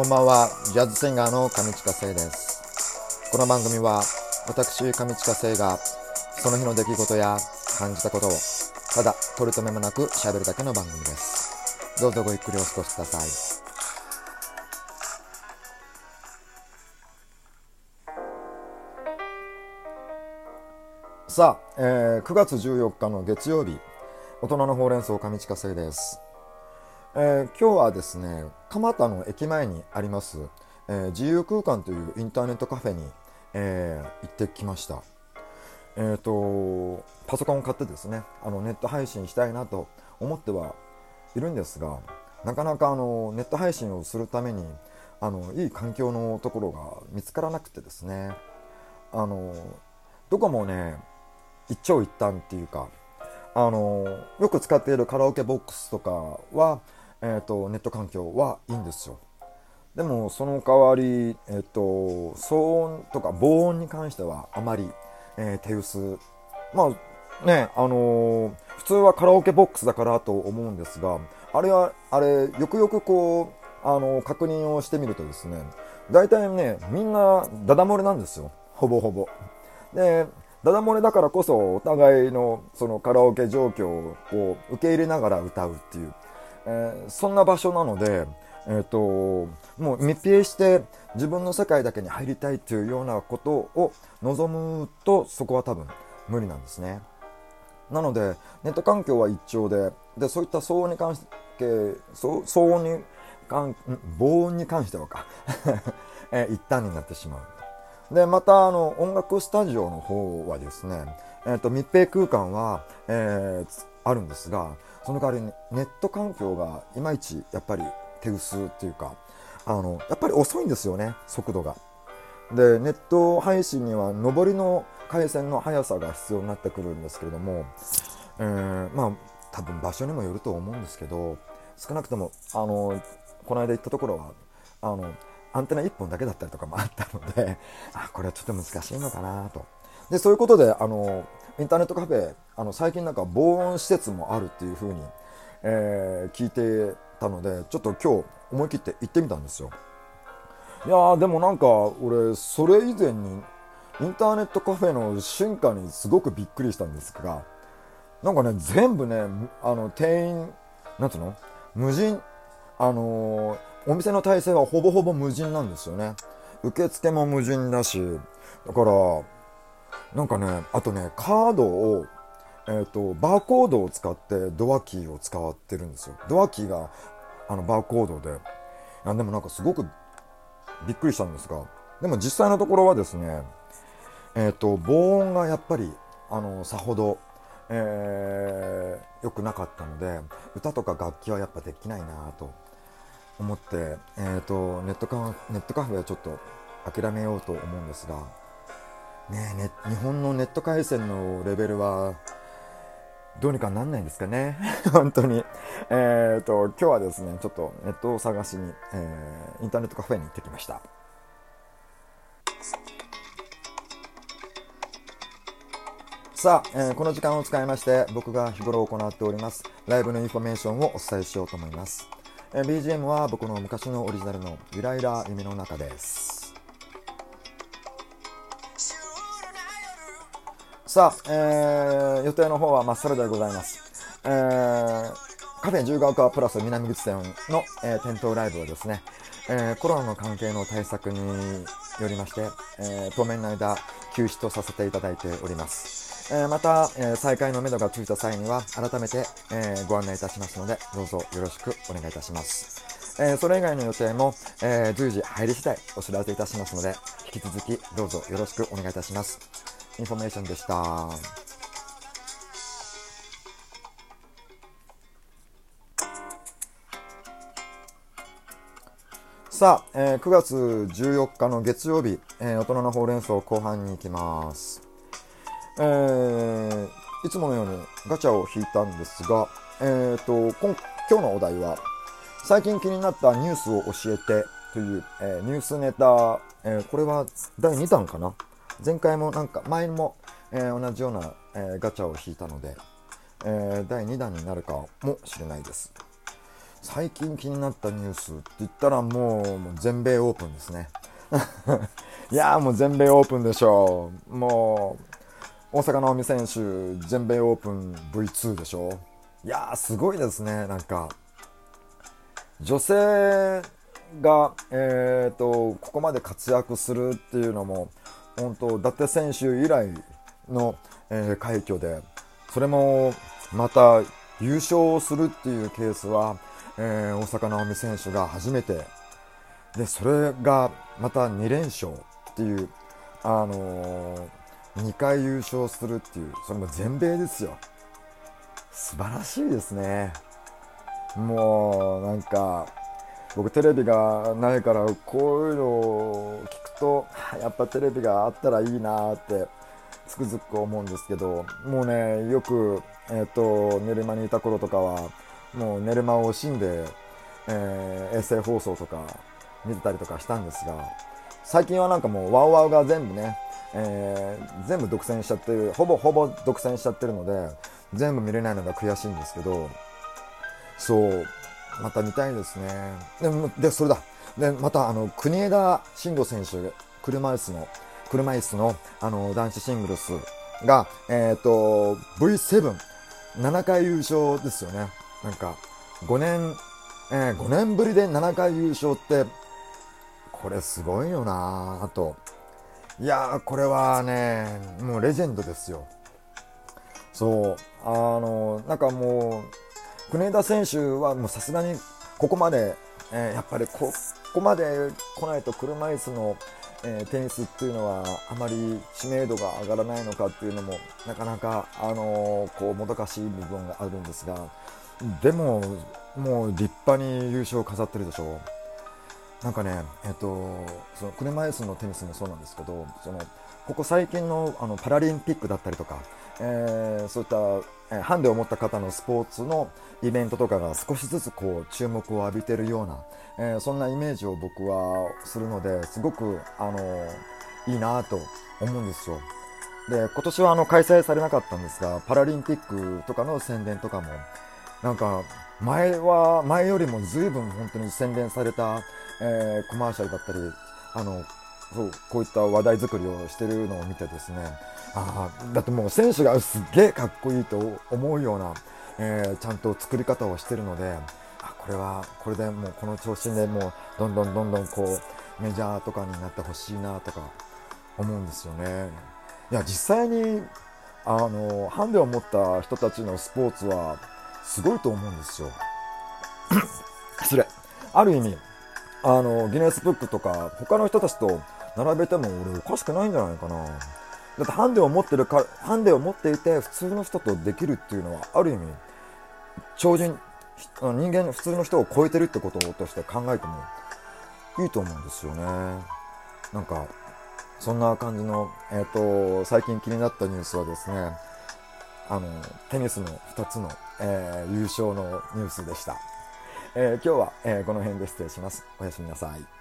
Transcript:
こんばんは、ジャズシンガーの上近聖です。この番組は、私、上近聖が、その日の出来事や感じたことを、ただ、取り留めもなく喋るだけの番組です。どうぞごゆっくりお過ごしください。さあ、えー9月14日の月曜日、大人のほうれん草上近聖です。えー今日はですね蒲田の駅前にあります、えー自由空間というインターネットカフェに、えー行ってきました。えっ、とパソコンを買ってですねあのネット配信したいなと思ってはいるんですがなかなかあのネット配信をするためにあのいい環境のところが見つからなくてですねあのどこもね一長一短っていうかあのよく使っているカラオケボックスとかは、えー、とネット環境はいいんですよ。でもその代わり、えー、と騒音とか防音に関してはあまり、えー手薄。まあねあのー普通はカラオケボックスだからと思うんですがあれはあれよくよくこう、あの確認をしてみるとですね大体ねみんなダダ漏れなんですよ。ほぼほぼ。でダダ漏れだからこそお互いのそのカラオケ状況をこう受け入れながら歌うっていう、えーそんな場所なので、えー、ともう密閉して自分の世界だけに入りたいというようなことを望むとそこは多分無理なんですね。なのでネット環境は一調ででそういった騒音に関して騒音に関防音に関してはか、えー一旦になってしまう。でまたあの音楽スタジオの方はですね、えー、と密閉空間は、えーあるんですがその代わりにネット環境がいまいちやっぱり手薄っていうかあのやっぱり遅いんですよね速度が。でネット配信には上りの回線の速さが必要になってくるんですけれども、えーまあ多分場所にもよると思うんですけど少なくともあのこの間行ったところはあのアンテナ1本だけだったりとかもあったのであこれはちょっと難しいのかなとでそういうことであのインターネットカフェあの最近なんか防音施設もあるっていうふうに、えー聞いてたのでちょっと今日思い切って行ってみたんですよ。いやでもなんか俺それ以前にインターネットカフェの進化にすごくびっくりしたんですがなんかね全部ねあの店員なんつうの？無人あのーお店の体制はほぼほぼ無人なんですよね。受付も無人だしだからなんかねあとねカードをえー、とバーコードを使ってドアキーを使ってるんですよ。ドアキーがあのバーコードで。いやでもなんかすごくびっくりしたんですがでも実際のところはですねえっ、と防音がやっぱりあのさほどえー良くなかったので歌とか楽器はやっぱできないなと思って、えー、とネットカネットカフェはちょっと諦めようと思うんですが、ね日本のネット回線のレベルはどうにかなんないんですかね。本当に。えっ、と今日はですねちょっとネットを探しに、えーインターネットカフェに行ってきました。さあ、えーこの時間を使いまして僕が日頃行っておりますライブのインフォメーションをお伝えしようと思います、えー BGM は僕の昔のオリジナルのゆらゆら夢の中です。さあ、えー予定の方はまっさらでございます、えーカフェ自由が丘プラス南口店の、えー店頭ライブをですね、えーコロナの関係の対策によりまして、えー当面の間休止とさせていただいております、えーまた、えー再開のめどがついた際には改めて、えーご案内いたしますのでどうぞよろしくお願いいたします、えーそれ以外の予定も、えー随時入り次第お知らせいたしますので引き続きどうぞよろしくお願いいたします。インフォメーションでした。さあ、えー9月14日の月曜日、えー大人のほうれん草後半に行きます。えーいつものようにガチャを引いたんですが、えー、と今今日のお題は最近気になったニュースを教えてという、えーニュースネタ、えーこれは第2弾かな？前回もなんか前も、えー同じような、えーガチャを引いたので、えー第2弾になるかもしれないです。最近気になったニュースって言ったらもうもう全米オープンですね。いやもう全米オープンでしょう。もう大坂なおみ選手全米オープン V2 でしょいやーすごいですねなんか。女性が、えーと、ここまで活躍するっていうのも本当伊達選手以来の、えー、快挙でそれもまた優勝するっていうケースは、えー、大坂なおみ選手が初めて。でそれがまた2連勝っていう、あのー、2回優勝するっていうそれも全米ですよ。素晴らしいですね。もうなんか僕テレビがないからこういうのを聞とやっぱテレビがあったらいいなってつくづく思うんですけどもうねよく、えーと、寝る間にいた頃とかはもう寝る間を惜しんで、えー、衛星放送とか見てたりとかしたんですが最近はなんかもうワウワウが全部ね、えー、全部独占しちゃってるほぼほぼ独占しちゃってるので全部見れないのが悔しいんですけどそうまた見たいですね。でもでそれだ。でまたあの国枝慎吾選手車椅子の車椅子のあの男子シングルスが、え、ー、と、V7、7回優勝ですよね。なんか、5年、えー、5年ぶりで7回優勝って、これすごいよなあと。いやー、これはね、もうレジェンドですよ。そう、あの、なんかもう、国枝選手はもうさすがにここまで、えー、やっぱりこここまで来ないと車椅子のえー、テニスっていうのはあまり知名度が上がらないのかっていうのもなかなか、あのー、こうもどかしい部分があるんですがでももう立派に優勝を飾ってるでしょう。なんかね、えっ、と、その車椅子のテニスもそうなんですけどそのここ最近のあのパラリンピックだったりとか、えー、そういった、えー、ハンデを持った方のスポーツのイベントとかが少しずつこう注目を浴びてるような、えー、そんなイメージを僕はするのですごく、あのいいなと思うんですよ。で今年はあの開催されなかったんですがパラリンピックとかの宣伝とかもなんか前は前よりも随分本当に洗練された、えー、コマーシャルだったりあのそうこういった話題作りをしてるのを見てですねあだってもう選手がすっげえかっこいいと思うようなえー、ちゃんと作り方をしてるのであこれはこれでもうこの調子でもうどんどんどんどんこうメジャーとかになってほしいなとか思うんですよね。いや実際にあのハンデを持った人たちのスポーツはすごいと思うんですよ。失礼。ある意味あのギネスブックとか他の人たちと並べても俺おかしくないんじゃないかな。だってハンデを持ってるかハンデを持っていて普通の人とできるっていうのはある意味超人人間普通の人を超えてるってこととして考えてもいいと思うんですよねなんかそんな感じの、えーと、最近気になったニュースはですねあのテニスの2つの、えー、優勝のニュースでした、えー、今日は、えー、この辺で失礼します。おやすみなさい。